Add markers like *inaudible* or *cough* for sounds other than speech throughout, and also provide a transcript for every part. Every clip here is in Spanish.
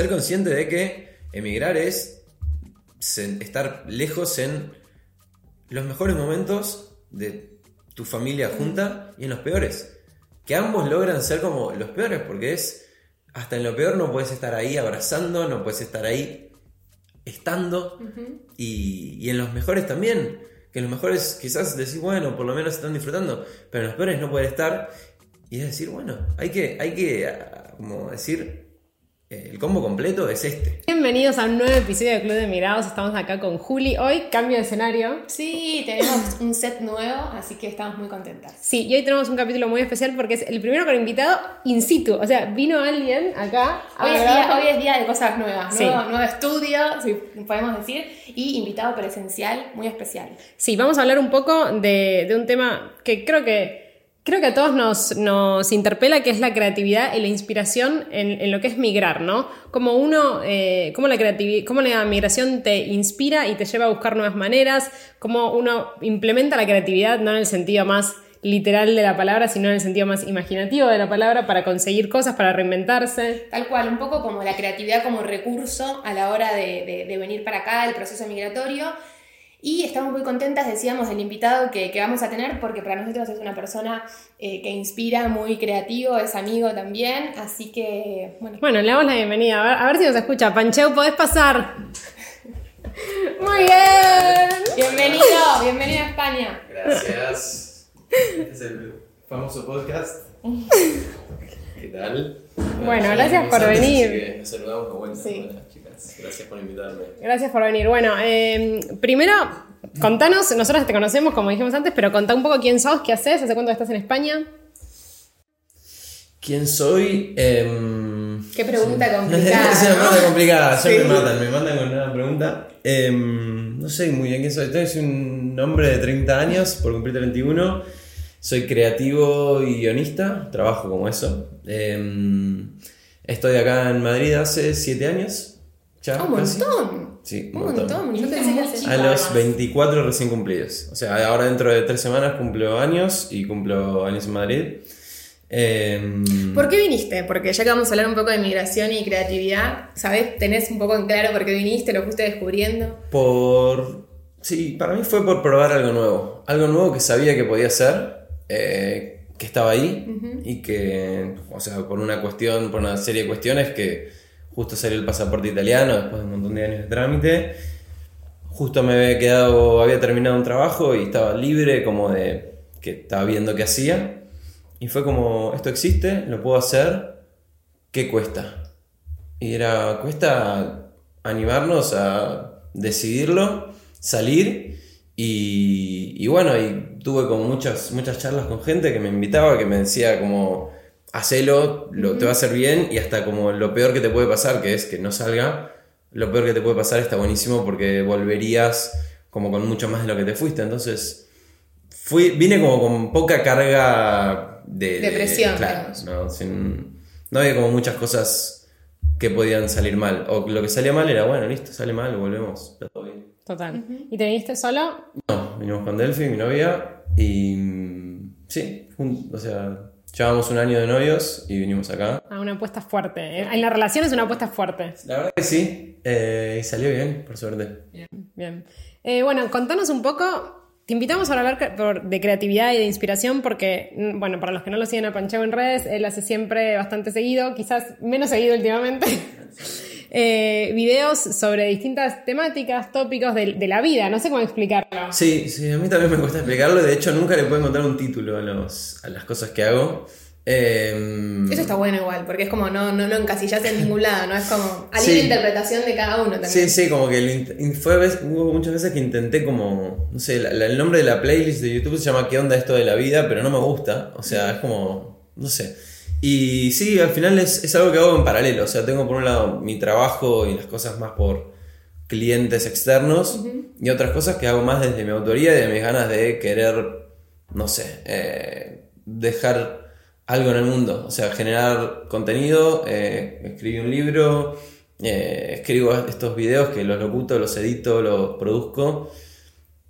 ser consciente de que emigrar es estar lejos en los mejores momentos de tu familia junta y en los peores. Que ambos logran ser como los peores, porque es hasta en lo peor no puedes estar ahí abrazando, no puedes estar ahí estando. y, y en los mejores también. Que en los mejores quizás decís, bueno, por lo menos están disfrutando, pero en los peores no poder estar. Y es decir, bueno, hay que, hay que ah, como decir, el combo completo es este. Bienvenidos a un nuevo episodio de Club de Emigrados. Estamos acá con Juli. Hoy cambio de escenario. Sí, tenemos un set nuevo, así que estamos muy contentas. Sí, y hoy tenemos un capítulo muy especial porque es el primero con invitado in situ. O sea, vino alguien acá. Hoy es, día, hoy es día de cosas nuevas, Sí. nuevo, nuevo estudio, si podemos decir, y invitado presencial muy especial. Sí, vamos a hablar un poco de, de un tema que creo que creo que a todos nos, nos interpela, que es la creatividad y la inspiración en, en lo que es migrar, ¿no? Como uno, eh, cómo la cómo la migración te inspira y te lleva a buscar nuevas maneras, cómo uno implementa la creatividad, no en el sentido más literal de la palabra, sino en el sentido más imaginativo de la palabra, para conseguir cosas, para reinventarse. Tal cual, un poco como la creatividad como recurso a la hora de, de- de venir para acá, el proceso migratorio. Y estamos muy contentas, decíamos, del invitado que, que vamos a tener, porque para nosotros es una persona eh, que inspira, muy creativo, es amigo también, así que, bueno, Bueno, le damos la bienvenida. A ver, a ver si nos escucha. Pancheo, podés pasar. Muy bien. bienvenido, bienvenido a España. Gracias. Este es el famoso podcast. *laughs* ¿Qué tal? Bueno, gracias por venir. así que nos saludamos de vuelta. Sí. Gracias por invitarme. Gracias por venir. Bueno, eh, primero, contanos, nosotros te conocemos como dijimos antes, pero contá un poco quién sos, qué haces, hace cuánto estás en España. ¿Quién soy? Em, Qué pregunta *laughs* es una complicada. pregunta ¿no? complicada. Sí. me matan, me matan con una pregunta. Em, no sé muy bien quién soy. Soy un hombre de 30 años, por cumplir 31. Soy creativo y guionista, trabajo como eso. Em, estoy acá en Madrid hace 7 años. Ya, Ah, un casi. montón. Sí, Un montón. Yo pensé que hace- A los 24 recién cumplidos. O sea, ahora dentro de 3 semanas cumplo años y cumplo años en Madrid. Em, ¿Por qué viniste? Porque ya que vamos a hablar un poco de migración y creatividad, ¿sabes? ¿Tenés un poco en claro por qué viniste? ¿Lo fuiste descubriendo? Por. Sí, para mí fue por probar algo nuevo. Algo nuevo que sabía que podía hacer, eh, que estaba ahí y que, o sea, por una cuestión, por una serie de cuestiones que justo salió el pasaporte italiano después de un montón de años de trámite. Justo me había quedado, había terminado un trabajo y estaba libre, como de que estaba viendo qué hacía. Y fue como, esto existe, lo puedo hacer, ¿qué cuesta? Y era, cuesta animarnos a decidirlo, salir y, bueno, y tuve como muchas, muchas charlas con gente que me invitaba, que me decía como, hacelo, lo, te va a hacer bien y hasta como lo peor que te puede pasar, que es que no salga, lo peor que te puede pasar está buenísimo porque volverías como con mucho más de lo que te fuiste. Entonces, fui, vine como con poca carga de... De presión, claro, no, sin- no había como muchas cosas que podían salir mal. O lo que salía mal era, bueno, listo, sale mal, volvemos. está todo bien. Total. ¿Y te viniste solo? No, vinimos con Delphi, mi novia, y mm, sí, jun- o sea, llevamos un año de novios y vinimos acá. A una apuesta fuerte. Eh, En la relación es una apuesta fuerte. La verdad que sí, eh, y salió bien, por suerte. Bien. Eh, bueno, contanos un poco. Te invitamos a hablar de creatividad y de inspiración porque, mm, bueno, para los que no lo siguen a Pancheo en redes, él hace siempre bastante seguido, quizás menos seguido últimamente, *laughs* eh, videos sobre distintas temáticas, tópicos de, de la vida. No sé cómo explicarlo. Sí, sí, a mí también me cuesta explicarlo, de hecho nunca le puedo encontrar un título a, los, a las cosas que hago. Eh, Eso está bueno igual, porque es como no, no lo encasillas en ningún lado, ¿no? Es como a Sí. libre interpretación de cada uno también. Sí, sí, como que fue vez- hubo muchas veces que intenté como, no sé, la- la- el nombre de la playlist de YouTube se llama ¿Qué onda esto de la vida? Pero no me gusta, o sea, es como, no sé. Y sí, al final es, es algo que hago en paralelo, o sea, tengo por un lado mi trabajo y las cosas más por clientes externos y otras cosas que hago más desde mi autoría y de mis ganas de querer, no sé, eh, dejar algo en el mundo, o sea, generar contenido, eh, escribir un libro, eh, escribo estos videos que los locuto, los edito, los produzco.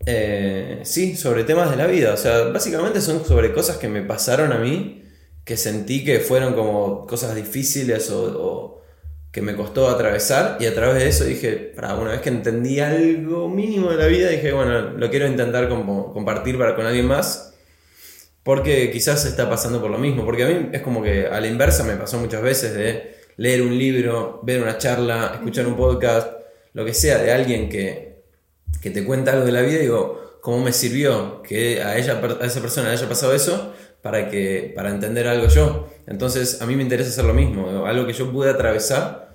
Eh, sí, sobre temas de la vida. O sea, básicamente son sobre cosas que me pasaron a mí, que sentí que fueron como cosas difíciles o, o- que me costó atravesar y a través de eso dije, para una vez que entendí algo mínimo de la vida, dije, bueno, lo quiero intentar compartir para, con alguien más, porque quizás está pasando por lo mismo, porque a mí es como que a la inversa me pasó muchas veces de leer un libro, ver una charla, escuchar un podcast, lo que sea, de alguien que, que te cuenta algo de la vida y digo, ¿cómo me sirvió que a, ella, a esa persona le haya pasado eso? Para, que, para entender algo yo. Entonces a mí me interesa hacer lo mismo, algo que yo pueda atravesar,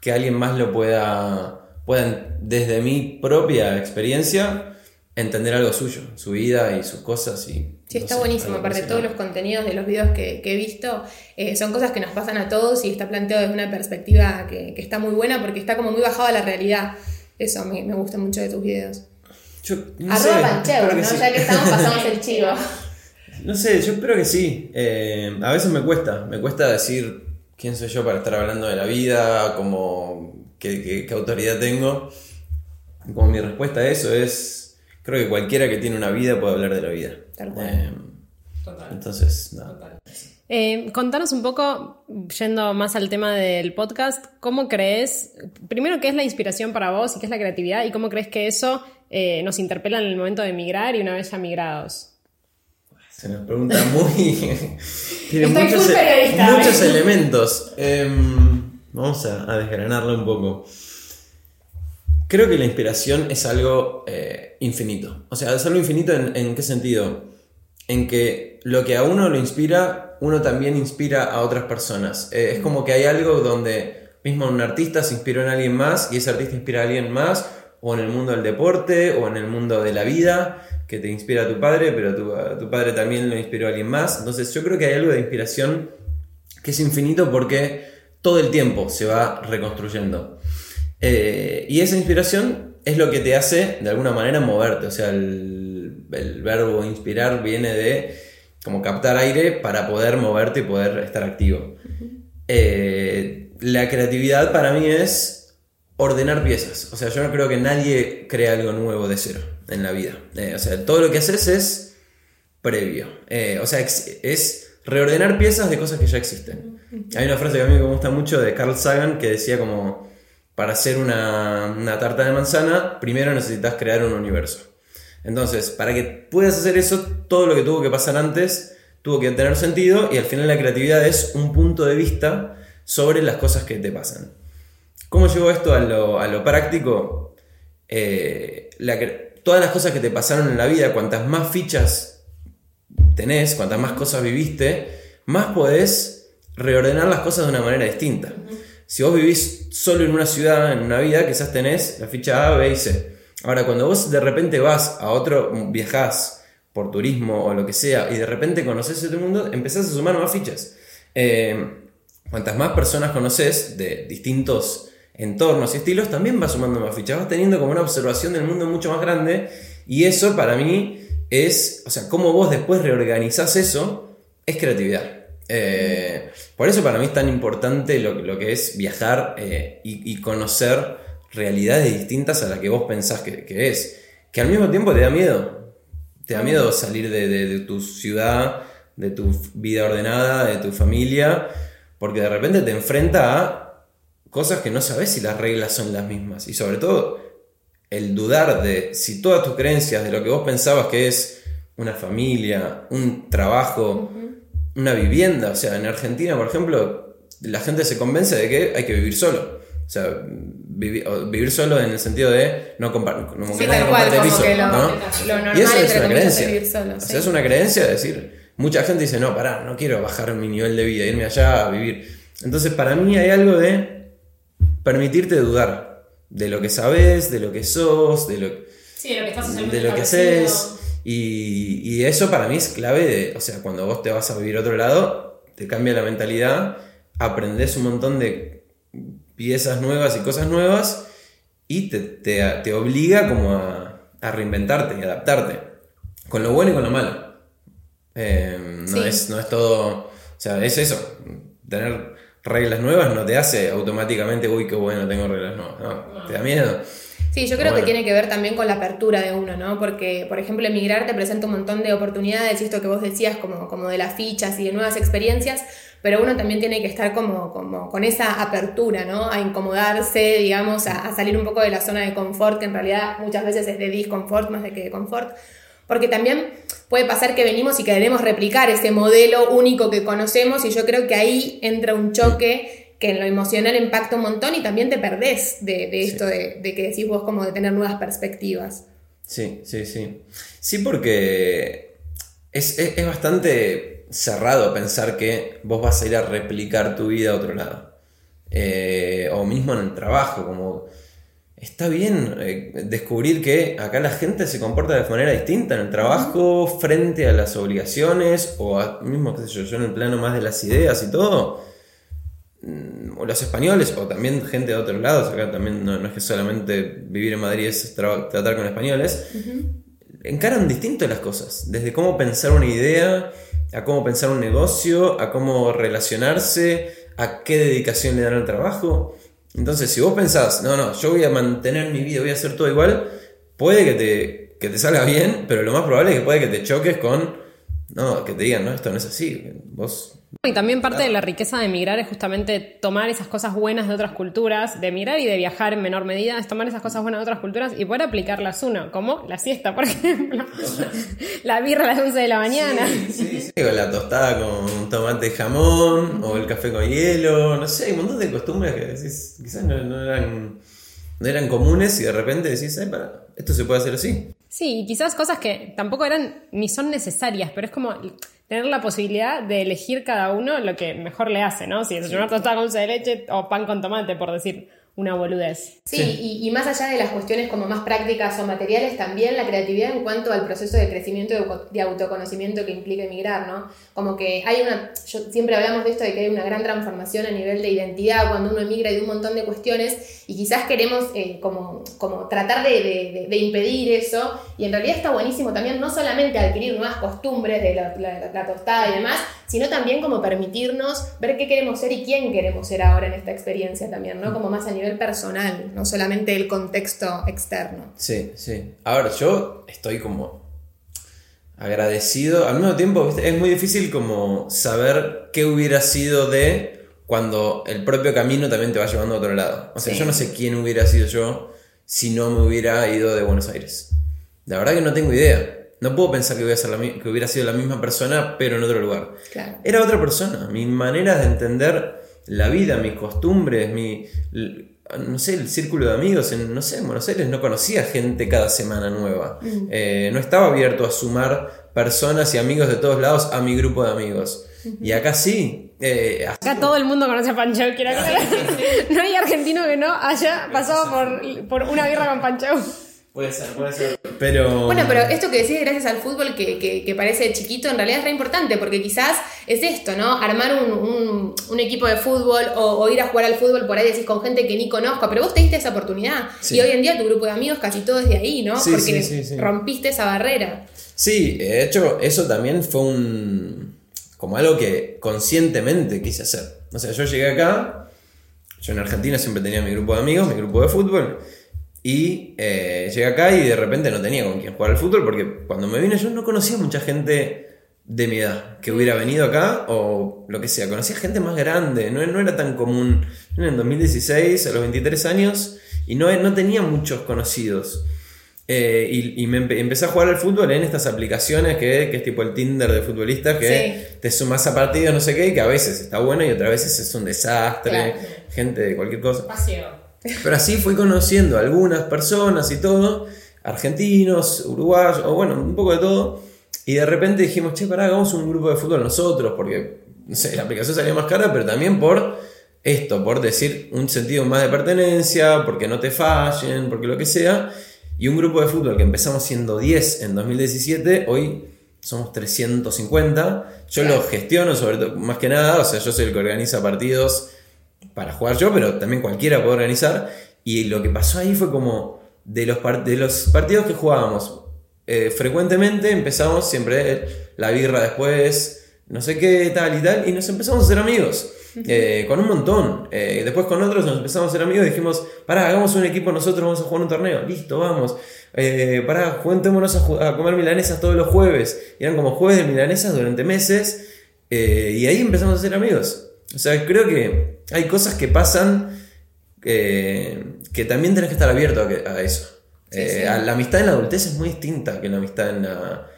que alguien más lo pueda, pueda desde mi propia experiencia entender algo suyo, su vida y sus cosas. Y, sí, está buenísimo. Aparte, todos los contenidos de los videos que, he visto eh, son cosas que nos pasan a todos y está planteado desde una perspectiva que, está muy buena porque está como muy bajado a la realidad. Eso me, me gusta mucho de tus videos. Yo, no Arroba sé, ¿no? Ya que estamos, pasamos el *laughs* chivo. No sé, yo espero que sí. Eh, a veces me cuesta, me cuesta decir quién soy yo para estar hablando de la vida, como qué, autoridad tengo. Como mi respuesta a eso es, creo que cualquiera que tiene una vida puede hablar de la vida. Eh, Total. Entonces, nada. Eh, contanos un poco, yendo más al tema del podcast, ¿cómo crees, primero, qué es la inspiración para vos y qué es la creatividad y cómo crees que eso nos interpela en el momento de emigrar y una vez ya migrados? Se nos pregunta muy. *laughs* tiene muchos, e- muchos elementos. Em, vamos a, desgranarlo un poco. Creo que la inspiración es algo eh, infinito. O sea, es algo infinito en, qué sentido? En que lo que a uno lo inspira, uno también inspira a otras personas. Eh, es como que hay algo donde mismo un artista se inspiró en alguien más y ese artista inspira a alguien más, o en el mundo del deporte, o en el mundo de la vida que te inspira a tu padre, pero tu, tu padre también lo inspiró a alguien más. Entonces yo creo que hay algo de inspiración que es infinito porque todo el tiempo se va reconstruyendo. Eh, y esa inspiración es lo que te hace de alguna manera moverte. O sea, el, verbo inspirar viene de como captar aire para poder moverte y poder estar activo. Eh, la creatividad para mí es ordenar piezas. O sea, yo no creo que nadie crea algo nuevo de cero en la vida. Eh, o sea, todo lo que haces es previo. Eh, o sea, es reordenar piezas de cosas que ya existen. Hay una frase que a mí me gusta mucho de Carl Sagan que decía como, para hacer una, una tarta de manzana, primero necesitas crear un universo. Entonces, para que puedas hacer eso, todo lo que tuvo que pasar antes tuvo que tener sentido y al final la creatividad es un punto de vista sobre las cosas que te pasan. ¿Cómo llegó esto a lo, a lo práctico? Eh, la, todas las cosas que te pasaron en la vida, cuantas más fichas tenés, cuantas más cosas viviste, más podés reordenar las cosas de una manera distinta. Si vos vivís solo en una ciudad, en una vida, quizás tenés la ficha A, B y C. Ahora, cuando vos de repente vas a otro, viajás por turismo o lo que sea, y de repente conoces otro mundo, empezás a sumar más fichas. Eh, cuantas más personas conoces de distintos entornos y estilos, también va sumando más fichas, vas teniendo como una observación del mundo mucho más grande y eso para mí es, o sea, cómo vos después reorganizás eso, es creatividad. Eh, por eso para mí es tan importante lo, que es viajar eh, y, conocer realidades distintas a la que vos pensás que, es, que al mismo tiempo te da miedo, te da miedo salir de tu ciudad, de tu vida ordenada, de tu familia, porque de repente te enfrenta a cosas que no sabes si las reglas son las mismas. Y sobre todo, el dudar de si todas tus creencias, de lo que vos pensabas que es una familia, un trabajo, una vivienda. O sea, en Argentina, por ejemplo, la gente se convence de que hay que vivir solo. O sea, vivir solo en el sentido de no compartir sí, tal cual, piso, que lo, normal y eso es una creencia. Vivir solo, o sea, es una creencia decir, mucha gente dice, no, pará, no quiero bajar mi nivel de vida, irme allá a vivir. Entonces, para mí hay algo de permitirte dudar de lo que sabes, de lo que sos, de lo, sí, de lo que, estás de lo que haces. Y, y, eso para mí es clave de, o sea, cuando vos te vas a vivir a otro lado, te cambia la mentalidad, aprendes un montón de piezas nuevas y cosas nuevas y te, te, obliga como a, a, reinventarte y adaptarte, con lo bueno y con lo malo. Eh, no, es, no es todo, o sea, es eso, tener reglas nuevas no te hace automáticamente, uy, qué bueno, tengo reglas nuevas. No, te da miedo. Sí, yo creo que tiene que ver también con la apertura de uno, ¿no? Porque, por ejemplo, emigrar te presenta un montón de oportunidades, y esto que vos decías, como, como de las fichas y de nuevas experiencias, pero uno también tiene que estar como, como con esa apertura, ¿no? A incomodarse, digamos, a, a, salir un poco de la zona de confort, que en realidad muchas veces es de disconfort más de que de confort. Porque también puede pasar que venimos y queremos replicar ese modelo único que conocemos y yo creo que ahí entra un choque que en lo emocional impacta un montón y también te perdés de, de esto de, de, que decís vos como de tener nuevas perspectivas. Sí, sí, sí. Sí, porque es, es, es bastante cerrado pensar que vos vas a ir a replicar tu vida a otro lado. Eh, o mismo en el trabajo, como está bien eh, descubrir que acá la gente se comporta de manera distinta en el trabajo frente a las obligaciones o a, mismo, qué sé yo, yo en el plano más de las ideas y todo. mm, O los españoles, o también gente de otros lados, acá también no, no es que solamente vivir en Madrid es tra- tratar con españoles, encaran distinto las cosas, desde cómo pensar una idea, a cómo pensar un negocio, a cómo relacionarse, a qué dedicación le dan al trabajo. Entonces, si vos pensás, no, no, yo voy a mantener mi vida, voy a hacer todo igual, puede que te, que te salga bien, pero lo más probable es que puede que te choques con, no, que te digan, no, esto no es así, vos... Y también parte de la riqueza de emigrar es justamente tomar esas cosas buenas de otras culturas, de emigrar y de viajar en menor medida, es tomar esas cosas buenas de otras culturas y poder aplicarlas uno, como la siesta, por *laughs* ejemplo. la birra a las 11 de la mañana. Sí, sí, o la tostada con tomate y jamón, o el café con hielo, no sé, hay un montón de costumbres que decís, quizás no, no eran, no eran comunes y de repente decís, ay, para, esto se puede hacer así. Sí, y quizás cosas que tampoco eran ni son necesarias, pero es como tener la posibilidad de elegir cada uno lo que mejor le hace, ¿no? Si desayunar tostada con dulce de leche o pan con tomate, por decir una boludez. Sí, Y, y más allá de las cuestiones como más prácticas o materiales, también la creatividad en cuanto al proceso de crecimiento y de auto- de autoconocimiento que implica emigrar, ¿no? Como que hay una, yo, siempre hablamos de esto de que hay una gran transformación a nivel de identidad cuando uno emigra y de un montón de cuestiones y quizás queremos eh, como, como tratar de, de- de- de impedir eso y en realidad está buenísimo también no solamente adquirir nuevas costumbres de la, la- la tostada y demás, sino también como permitirnos ver qué queremos ser y quién queremos ser ahora en esta experiencia también, ¿no? Como más a nivel personal, no solamente el contexto externo. Sí, sí. Ahora, yo estoy como agradecido. Al mismo tiempo, es muy difícil como saber qué hubiera sido de cuando el propio camino también te va llevando a otro lado. O sea, Sí. yo no sé quién hubiera sido yo si no me hubiera ido de Buenos Aires. La verdad que no tengo idea. No puedo pensar que, voy a ser la mi- que hubiera sido la misma persona, pero en otro lugar. Claro. Era otra persona. Mi manera de entender la vida, mis costumbres, mi. No sé, el círculo de amigos. En, no sé, en Buenos Aires no conocía gente cada semana nueva. Eh, no estaba abierto a sumar personas y amigos de todos lados a mi grupo de amigos. Y acá sí. eh, Acá todo el mundo conoce a Pancho, quiero aclarar. *laughs* No hay argentino que no haya pasado por, por una birra con Pancho. Puede ser, puede ser. Pero. Bueno, pero esto que decís gracias al fútbol que, que- que parece chiquito, en realidad es re importante, porque quizás es esto, ¿no? Armar un, un- un equipo de fútbol o, o ir a jugar al fútbol por ahí decís con gente que ni conozco, pero vos te diste esa oportunidad. Sí. Y hoy en día tu grupo de amigos casi todo es de ahí, ¿no? Sí, porque sí, sí, sí. rompiste esa barrera. Sí, de hecho, eso también fue un. como algo que conscientemente quise hacer. O sea, yo llegué acá, yo en Argentina siempre tenía mi grupo de amigos, mi grupo de fútbol, y eh, llegué acá y de repente no tenía con quién jugar al fútbol porque cuando me vine yo no conocía mucha gente de mi edad que hubiera venido acá o lo que sea, conocía gente más grande, no, no era tan común. Yo en el 2016, a los 23 años, y no, no tenía muchos conocidos. Eh, y, y me empe- empecé a jugar al fútbol en estas aplicaciones que, que es tipo el Tinder de futbolistas, que Sí. te sumas a partidos, no sé qué, y que a veces está bueno y otras veces es un desastre, Claro. gente de cualquier cosa. Paseo. Pero así fui conociendo a algunas personas y todo, argentinos, uruguayos, o bueno, un poco de todo. Y de repente dijimos, che, pará, hagamos un grupo de fútbol nosotros, porque, no sé, la aplicación salía más cara, pero también por esto, por decir un sentido más de pertenencia, porque no te fallen, porque lo que sea. Y un grupo de fútbol que empezamos siendo 10 en 2017, hoy somos 350. Yo lo gestiono sobre todo, más que nada, o sea, yo soy el que organiza partidos para jugar yo, pero también cualquiera puede organizar. Y lo que pasó ahí fue como de los, par- de los partidos que jugábamos eh, frecuentemente, empezamos siempre la birra después, no sé qué, tal y tal, y nos empezamos a hacer amigos. eh, con un montón. Eh, después con otros nos empezamos a ser amigos y dijimos, pará, hagamos un equipo, nosotros vamos a jugar un torneo. Listo, vamos. Eh, pará, juntémonos a, a, comer milanesas todos los jueves. Y eran como jueves de milanesas durante meses. y ahí empezamos a ser amigos. O sea, creo que hay cosas que pasan que también tenés que estar abierto a, eso. la amistad en la adultez es muy distinta que la amistad en la...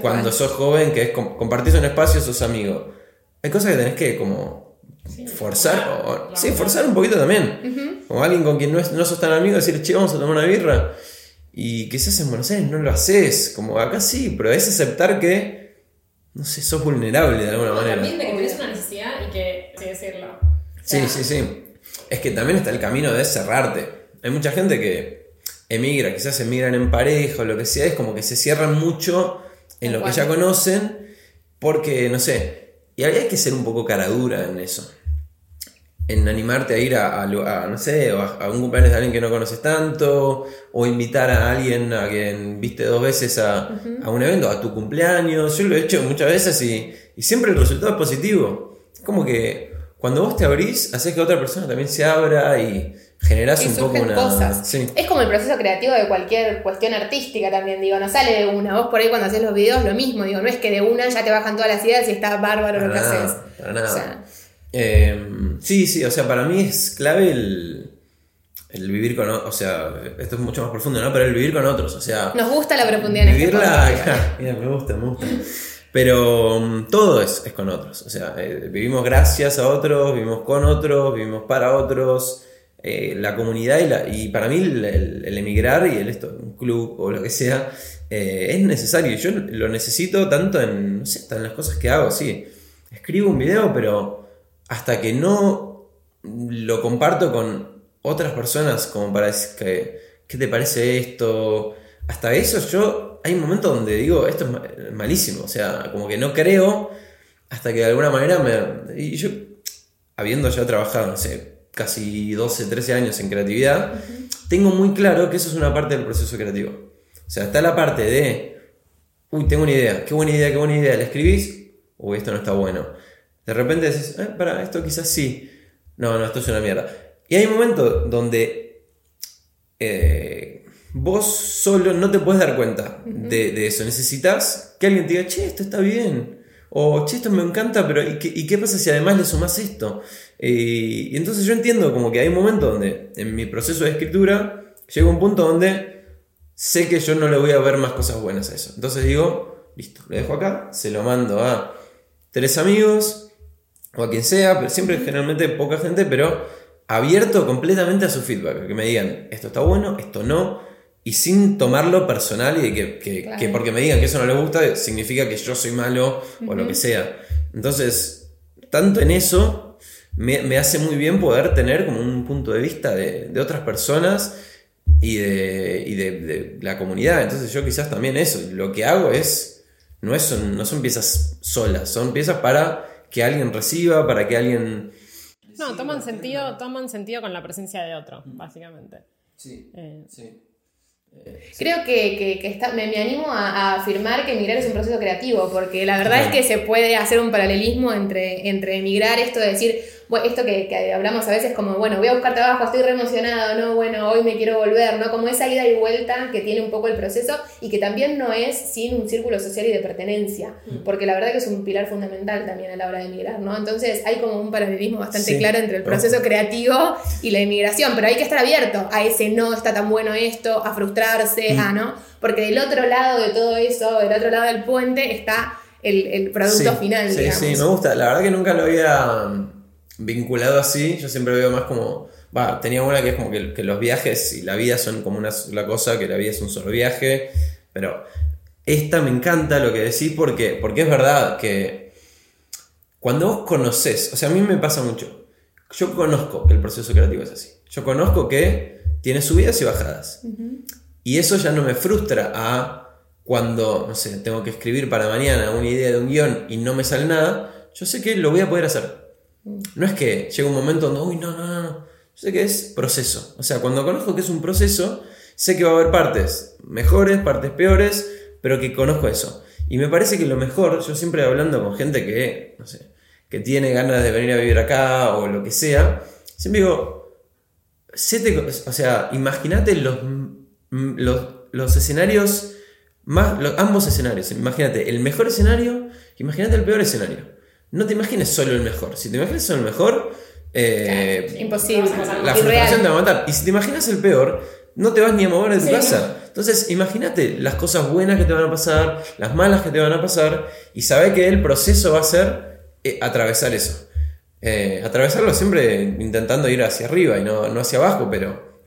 cuando sos joven, que es compartís un espacio, sos amigo hay cosas que tenés que como forzar, o, sí, forzar un poquito también. Como alguien con quien no, no sos tan amigo, decir, che, vamos a tomar una birra. Y quizás en Buenos Aires no lo haces, como acá sí, pero es aceptar que, no sé, sos vulnerable de alguna manera. También de que tenés una necesidad y que, sí, decirlo. Sí, sí, sí. Es que también está el camino de cerrarte. Hay mucha gente que emigra, quizás emigran en pareja o lo que sea, es como que se cierran mucho en lo que ya conocen, porque, no sé, y habría que ser un poco cara dura en eso. En animarte a ir a, no sé, a, un cumpleaños de alguien que no conoces tanto, o invitar a alguien a quien viste dos veces a, un evento, a tu cumpleaños. Yo lo he hecho muchas veces y, y siempre el resultado es positivo. Es como que cuando vos te abrís, haces que otra persona también se abra y generas un poco una. Cosas. Es como el proceso creativo de cualquier cuestión artística también, digo, no sale de una. Vos por ahí cuando haces los videos lo mismo, digo, no es que de una ya te bajan todas las ideas y está bárbaro lo que haces. Para nada. Em, sí, sí, o sea, para mí es clave el, el vivir con o sea, esto es mucho más profundo, ¿no? Pero el vivir con otros, o sea. Nos gusta la profundidad en este Vivirla, *laughs* mira, me gusta, me gusta. Pero mm, todo es, es, con otros. O sea, eh, vivimos gracias a otros, vivimos con otros, vivimos para otros. Eh, la comunidad y, la, y para mí el, emigrar y el esto, un club o lo que sea, eh, es necesario. Yo lo necesito tanto en, no sé, en las cosas que hago, sí. Escribo un video, pero hasta que no lo comparto con otras personas, como para que, ¿qué te parece esto? Hasta eso yo hay momentos donde digo, esto es malísimo, o sea, como que no creo hasta que de alguna manera me... Y yo, habiendo ya trabajado, no sé, casi 12, 13 años en creatividad, tengo muy claro que eso es una parte del proceso creativo. O sea, está la parte de, uy, tengo una idea, qué buena idea, qué buena idea, la escribís, uy, esto no está bueno. De repente decís, eh, para, esto quizás sí. No, no, esto es una mierda. Y hay momentos donde eh, vos solo no te puedes dar cuenta de, eso. Necesitas que alguien te diga, che, esto está bien. O, che, esto me encanta, pero ¿y qué, pasa si además le sumas esto? Eh, y entonces yo entiendo como que hay un momento donde en mi proceso de escritura llega un punto donde sé que yo no le voy a ver más cosas buenas a eso. Entonces digo, listo, lo dejo acá, se lo mando a tres amigos o a quien sea, pero siempre generalmente poca gente, pero abierto completamente a su feedback, que me digan, esto está bueno, esto no, y sin tomarlo personal y que, que, porque me digan que eso no le gusta significa que yo soy malo o lo que sea. Entonces, tanto en eso me, hace muy bien poder tener como un punto de vista de, de otras personas y, de, y de, la comunidad. Entonces yo quizás también eso, lo que hago es, no, es, no son piezas solas, son piezas para que alguien reciba, para que alguien... No, toman sentido, toman sentido con la presencia de otro, básicamente. Sí, eh, sí. Creo que, que, está, me, me, animo a, afirmar que emigrar es un proceso creativo, porque la verdad es que se puede hacer un paralelismo entre, entre emigrar, esto de decir, bueno, esto que, que, hablamos a veces como, bueno, voy a buscar trabajo, estoy re emocionado, ¿no? Bueno, hoy me quiero volver, ¿no? Como esa ida y vuelta que tiene un poco el proceso y que también no es sin un círculo social y de pertenencia, mm. porque la verdad que es un pilar fundamental también a la hora de emigrar, ¿no? Entonces hay como un paralelismo bastante claro entre el proceso creativo y la inmigración, pero hay que estar abierto a ese no está tan bueno esto, a frustrarse, mm. a, ¿no? Porque del otro lado de todo eso, del otro lado del puente, está el, el producto final, sí, digamos. Sí, me gusta. La verdad que nunca lo había vinculado así, yo siempre veo más como, va, tenía una que es como que, los viajes y la vida son como una sola cosa, que la vida es un solo viaje, pero esta me encanta lo que decís porque, porque es verdad que cuando vos conoces, o sea, a mí me pasa mucho, yo conozco que el proceso creativo es así, yo conozco que tiene subidas y bajadas, y eso ya no me frustra a cuando, no sé, tengo que escribir para mañana una idea de un guion y no me sale nada, yo sé que lo voy a poder hacer. No es que llega un momento donde, uy, no, no, no. Yo sé que es proceso. O sea, cuando conozco que es un proceso, sé que va a haber partes mejores, partes peores, pero que conozco eso. Y me parece que lo mejor, yo siempre hablando con gente que, no sé, que tiene ganas de venir a vivir acá o lo que sea, siempre digo, o sea, imagínate los, los, los, escenarios, más, ambos escenarios, imagínate el mejor escenario, imagínate el peor escenario. No te imagines solo el mejor, si te imaginas solo el mejor, eh, imposible. La frustración te va a matar. Y si te imaginas el peor, no te vas ni a mover de tu casa. Entonces, imagínate las cosas buenas que te van a pasar, las malas que te van a pasar, y sabe que el proceso va a ser eh, atravesar eso. Eh, atravesarlo siempre intentando ir hacia arriba y no, no, hacia abajo, pero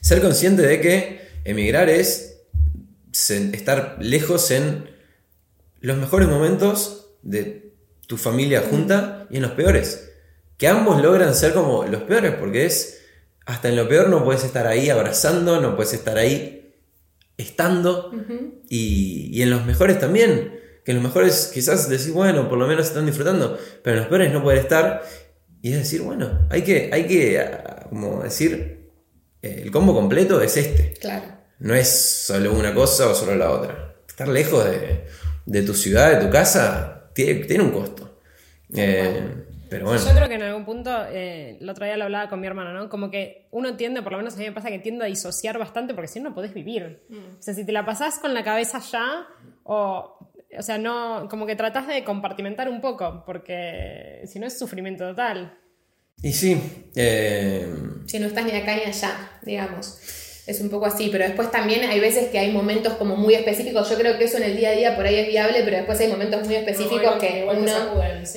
ser consciente de que emigrar es estar lejos en los mejores momentos de tu familia junta y en los peores que ambos logran ser como los peores, porque es, hasta en lo peor no puedes estar ahí abrazando, no puedes estar ahí estando, y, en los mejores también, que en los mejores quizás decís, bueno, por lo menos están disfrutando, pero en los peores no poder estar, y es decir, bueno, hay que, hay que, ah, como decir, eh, el combo completo es este. Claro. No es solo una cosa o solo la otra. Estar lejos de, tu ciudad, de tu casa, tiene, tiene un costo. Eh, yo creo que en algún punto, eh, el otro día lo hablaba con mi hermano, ¿no? Como que uno tiende, por lo menos a mí me pasa que tiendo a disociar bastante porque si no, no podés vivir. Mm. O sea, si te la pasás con la cabeza ya, o, o sea, no, como que tratás de compartimentar un poco, porque si no es sufrimiento total. Y sí. Eh, si no estás ni acá ni allá, digamos es un poco así, pero después también hay veces que hay momentos como muy específicos, yo creo que eso en el día a día por ahí es viable, pero después hay momentos muy específicos que uno,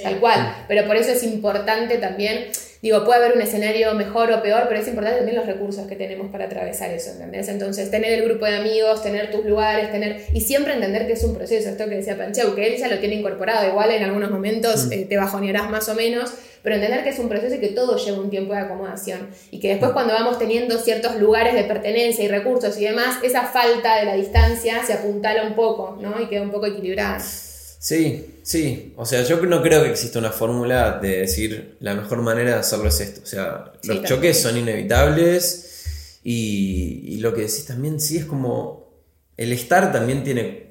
tal cual, pero por eso es importante también, digo, puede haber un escenario mejor o peor, pero es importante también los recursos que tenemos para atravesar eso, ¿entendés? Entonces, tener el grupo de amigos, tener tus lugares, tener, y siempre entender que es un proceso, esto que decía Pancheu, que él ya lo tiene incorporado, igual en algunos momentos mm. eh, te bajonearás más o menos, pero entender que es un proceso y que todo lleva un tiempo de acomodación y que después cuando vamos teniendo ciertos lugares de pertenencia y recursos y demás, esa falta de la distancia se apuntala un poco, ¿no? Y queda un poco equilibrada. Sí, sí. O sea, yo no creo que exista una fórmula de decir la mejor manera de hacerlo es esto. O sea, los choques son inevitables y, lo que decís también sí es como el estar también tiene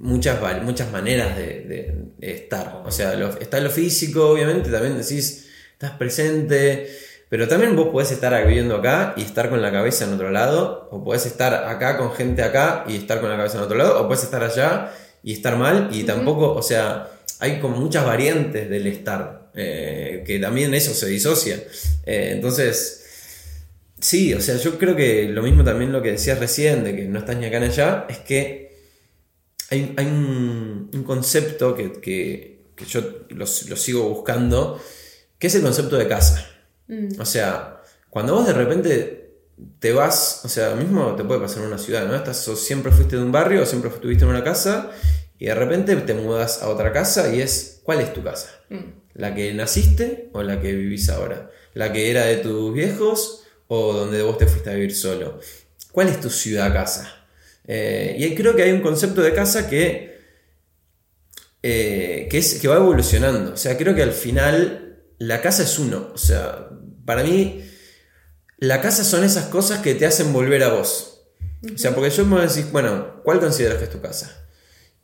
muchas, muchas maneras de, estar. O sea, está en lo físico, obviamente, también decís, estás presente, pero también vos podés estar viviendo acá y estar con la cabeza en otro lado, o podés estar acá con gente acá y estar con la cabeza en otro lado, o podés estar allá y estar mal, y tampoco, o sea, hay como muchas variantes del estar, eh, que también eso se disocia. Eh, entonces... Sí, o sea, yo creo que lo mismo también lo que decías recién, de que no estás ni acá ni allá, es que hay, un, concepto que, yo lo, sigo buscando, que es el concepto de casa. Mm. O sea, cuando vos de repente te vas, o sea, mismo te puede pasar en una ciudad, ¿no? Estás, o siempre fuiste de un barrio o siempre estuviste en una casa y de repente te mudas a otra casa y es, ¿cuál es tu casa? Mm. ¿La que naciste o la que vivís ahora? ¿La que era de tus viejos o donde vos te fuiste a vivir solo? ¿Cuál es tu ciudad casa? Eh, y creo que hay un concepto de casa que, eh, que, es, que va evolucionando. O sea, creo que al final la casa es uno. O sea, para mí, la casa son esas cosas que te hacen volver a vos. O sea, porque yo me voy a decir, bueno, ¿cuál consideras que es tu casa?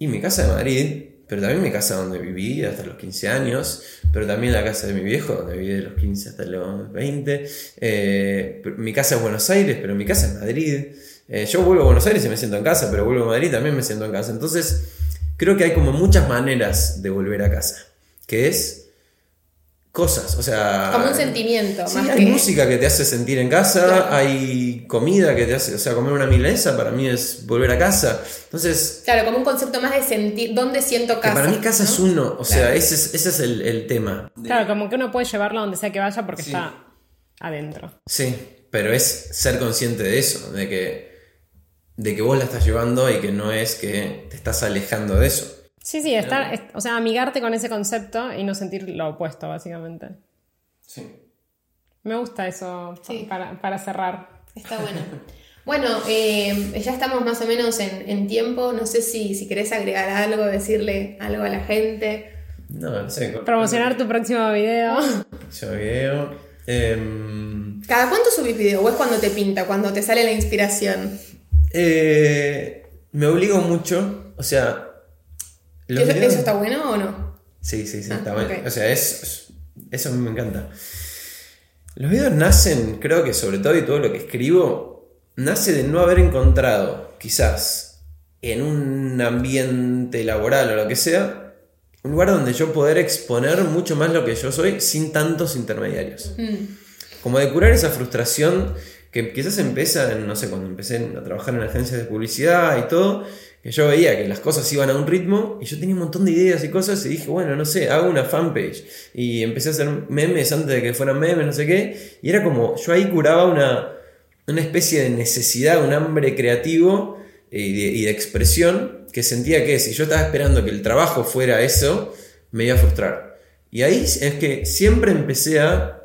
Y mi casa de Madrid, pero también mi casa donde viví hasta los 15 años, pero también la casa de mi viejo, donde viví de los 15 hasta los 20. Eh, mi casa es Buenos Aires, pero mi casa es Madrid. Eh, yo vuelvo a Buenos Aires y me siento en casa, pero vuelvo a Madrid y también me siento en casa. Entonces, creo que hay como muchas maneras de volver a casa, que es cosas, o sea... Como un sentimiento. hay música que te hace sentir en casa, hay comida que te hace, o sea, comer una milanesa para mí es volver a casa. Entonces... Claro, como un concepto más de sentir, ¿dónde siento casa? para mí casa es uno, o sea, ese es, ese es el, tema. Claro, como que uno puede llevarlo donde sea que vaya porque está adentro. Sí, pero es ser consciente de eso, de que de que vos la estás llevando y que no es que te estás alejando de eso. Sí, sí, estar, o sea, amigarte con ese concepto y no sentir lo opuesto, básicamente. Sí. Me gusta eso para, cerrar. Está bueno. Bueno, eh, ya estamos más o menos en, tiempo. No sé si, si querés agregar algo, decirle algo a la gente. No, no sé. Promocionar tu próximo video. Próximo video. Em, ¿Cada cuánto subís video? ¿O es cuando te pinta, cuando te sale la inspiración? Eh, me obligo mucho, o sea... ¿Eso, está bueno o no? Sí, sí, sí, Ah, está bueno. O sea, es, es- eso a mí me encanta. Los videos nacen, creo que sobre todo y todo lo que escribo, nace de no haber encontrado, quizás, en un ambiente laboral o lo que sea, un lugar donde yo poder exponer mucho más lo que yo soy sin tantos intermediarios. Como de curar esa frustración que quizás empieza, no sé, cuando empecé a trabajar en agencias de publicidad y todo, que yo veía que las cosas iban a un ritmo y yo tenía un montón de ideas y cosas y dije, bueno, no sé, hago una fanpage y empecé a hacer memes antes de que fueran memes, no sé qué, y era como, yo ahí curaba una, una especie de necesidad, un hambre creativo de, y de expresión que sentía que si yo estaba esperando que el trabajo fuera eso, me iba a frustrar. Y ahí es que siempre empecé a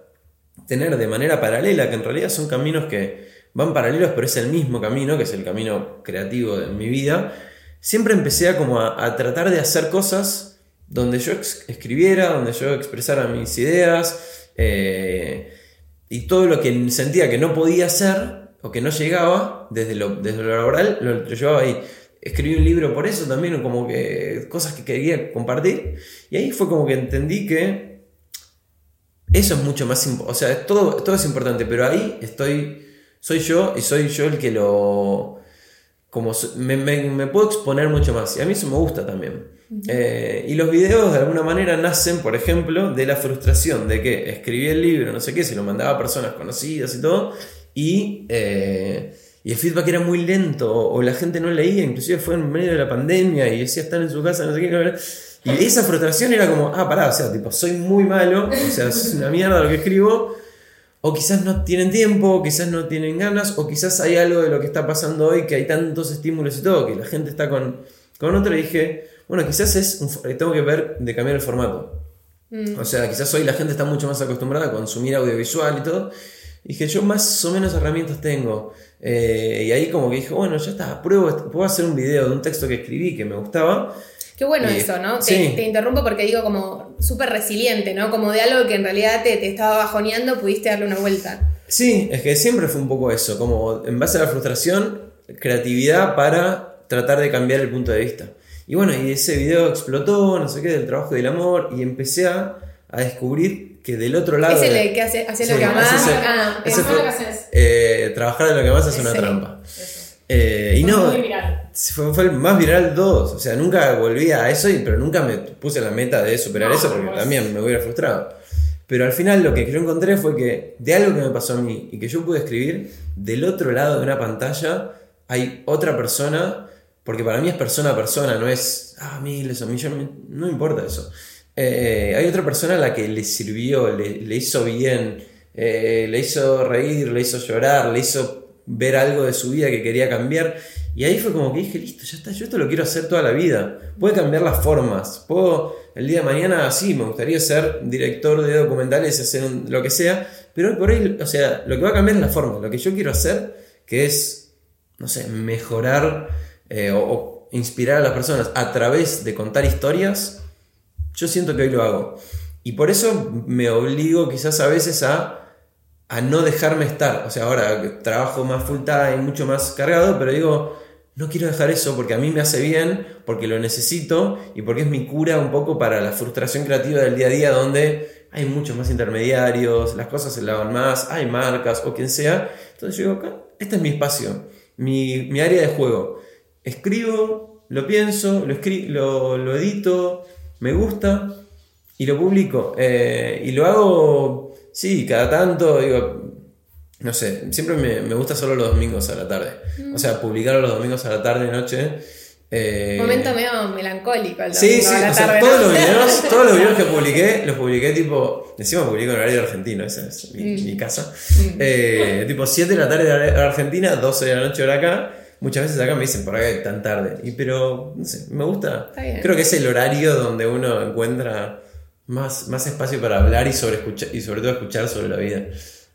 tener de manera paralela, que en realidad son caminos que van paralelos, pero es el mismo camino, que es el camino creativo de mi vida, siempre empecé a como a, tratar de hacer cosas donde yo escribiera, donde yo expresara mis ideas, eh, y todo lo que sentía que no podía hacer o que no llegaba desde lo, desde lo laboral, lo, lo llevaba ahí. Escribí un libro por eso también, como que cosas que quería compartir, y ahí fue como que entendí que eso es mucho más importante. O sea, todo, todo es importante, pero ahí estoy. Soy yo y soy yo el que lo. Como me, me- me puedo exponer mucho más. Y a mí eso me gusta también. Eh, y los videos de alguna manera nacen, por ejemplo, de la frustración de que escribí el libro, no sé qué, se lo mandaba a personas conocidas y todo, y, eh, y el feedback era muy lento, o, o la gente no leía, inclusive fue en medio de la pandemia y decía están en su casa, no sé qué. Y esa frustración era como, ah, pará, o sea, tipo, soy muy malo, o sea, es una mierda lo que escribo, o quizás no tienen tiempo, o quizás no tienen ganas, o quizás hay algo de lo que está pasando hoy, que hay tantos estímulos y todo, que la gente está con, con otro, y dije, bueno, quizás es un tengo que ver de cambiar el formato. O sea, quizás hoy la gente está mucho más acostumbrada a consumir audiovisual y todo. Y dije, yo más o menos herramientas tengo. Eh, y ahí como que dije, bueno, ya está, pruebo, puedo hacer un video de un texto que escribí que me gustaba. Qué bueno Y- eso, ¿no? Te, sí. te interrumpo porque digo como súper resiliente, ¿no? Como de algo que en realidad te, te estaba bajoneando, pudiste darle una vuelta. Sí, es que siempre fue un poco eso, como en base a la frustración, creatividad para tratar de cambiar el punto de vista. Y bueno, y ese video explotó, no sé qué, del trabajo y del amor, y empecé a, a descubrir que del otro lado... Es el de- que hace, hace Sí, lo que amás. Ah, ese fue- lo que haces. eh, trabajar de lo que más es una Sí. trampa. Eso. Eh, y Fue no, muy viral. fue, fue el más viral todos. O sea, nunca volví a eso, y, pero nunca me puse la meta de superar No, eso porque también me hubiera frustrado. Pero al final lo que yo encontré fue que de algo que me pasó a mí y que yo pude escribir, del otro lado de una pantalla hay otra persona, porque para mí es persona a persona, no es, ah, miles o millones, no importa eso. Eh, hay otra persona a la que le sirvió, le, le hizo bien, eh, le hizo reír, le hizo llorar, le hizo ver algo de su vida que quería cambiar. Y ahí fue como que dije, listo, ya está, yo esto lo quiero hacer toda la vida. Puede cambiar las formas. Puedo, el día de mañana, sí, me gustaría ser director de documentales, hacer un- lo que sea. Pero por hoy, o sea, lo que va a cambiar es la forma. Lo que yo quiero hacer, que es, no sé, mejorar eh, o inspirar a las personas a través de contar historias, yo siento que hoy lo hago. Y por eso me obligo quizás a veces a a no dejarme estar. O sea, ahora trabajo más full time, mucho más cargado, pero digo, no quiero dejar eso porque a mí me hace bien, porque lo necesito y porque es mi cura un poco para la frustración creativa del día a día donde hay muchos más intermediarios, las cosas se lavan más, hay marcas o quien sea. Entonces yo digo, este es mi espacio, mi, mi área de juego. Escribo, lo pienso, lo, escri- lo, lo edito, me gusta y lo publico. Eh, y lo hago, sí, cada tanto, digo, no sé, siempre me, me gusta solo los domingos a la tarde. O sea, publicarlo los domingos a la tarde, noche. eh, Momento medio melancólico el Sí, sí, a la o sea, todos ¿no? los videos, *laughs* todos los videos que publiqué, los publiqué tipo, encima publiqué en horario argentino, esa es mi, Mm. mi casa. Eh, tipo 7 de la tarde hora Argentina, 12 de la noche hora acá. Muchas veces acá me dicen, ¿por qué tan tarde? Y pero, no sé, me gusta. Está bien. Creo que es el horario donde uno encuentra más, más espacio para hablar y sobre, escuchar, y sobre todo escuchar sobre la vida.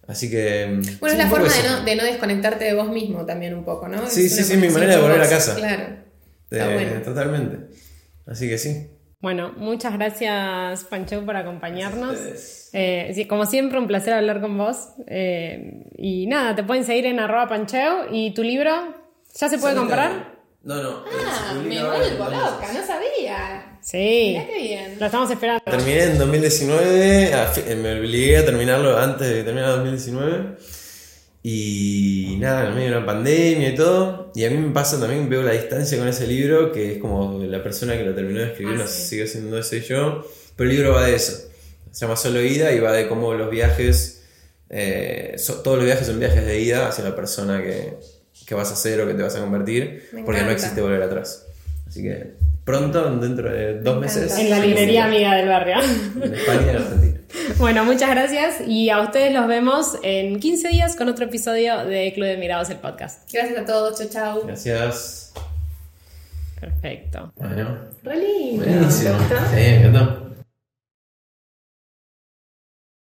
Así que... Bueno, sí, es la forma de no, de no desconectarte de vos mismo también un poco, ¿no? Sí, Es sí, sí, mi manera de volver a casa. Claro. Eh, bueno. Totalmente. Así que sí. Bueno, muchas gracias, Pancho, por acompañarnos. Eh, como siempre, un placer hablar con vos. Eh, y nada, te pueden seguir en arroba pancheo. ¿Y tu libro ya se puede comprar? No, no. Ah, me vuelvo loca, no sabía. Sí. Mirá qué bien. Lo estamos esperando. Terminé en 2019, a fi- eh, me obligué a terminarlo antes de terminar 2019. Y nada, en medio de una pandemia y todo. Y a mí me pasa también, veo la distancia con ese libro, que es como la persona que lo terminó de escribir, Ah, no sé sí. si sigue siendo ese yo. Pero el libro va de eso. Se llama Solo Ida y va de cómo los viajes, eh, so- todos los viajes son viajes de ida hacia la persona que, que vas a ser o que te vas a convertir, porque no existe volver atrás. Así que pronto, dentro de dos Me meses. En la librería amiga del barrio. En España y en Argentina. *laughs* Bueno, muchas gracias y a ustedes los vemos en 15 días con otro episodio de Club de Mirados, el podcast. Gracias a todos. Chau, chau. Gracias. Perfecto. Bueno, buenísimo. Sí, me encantó.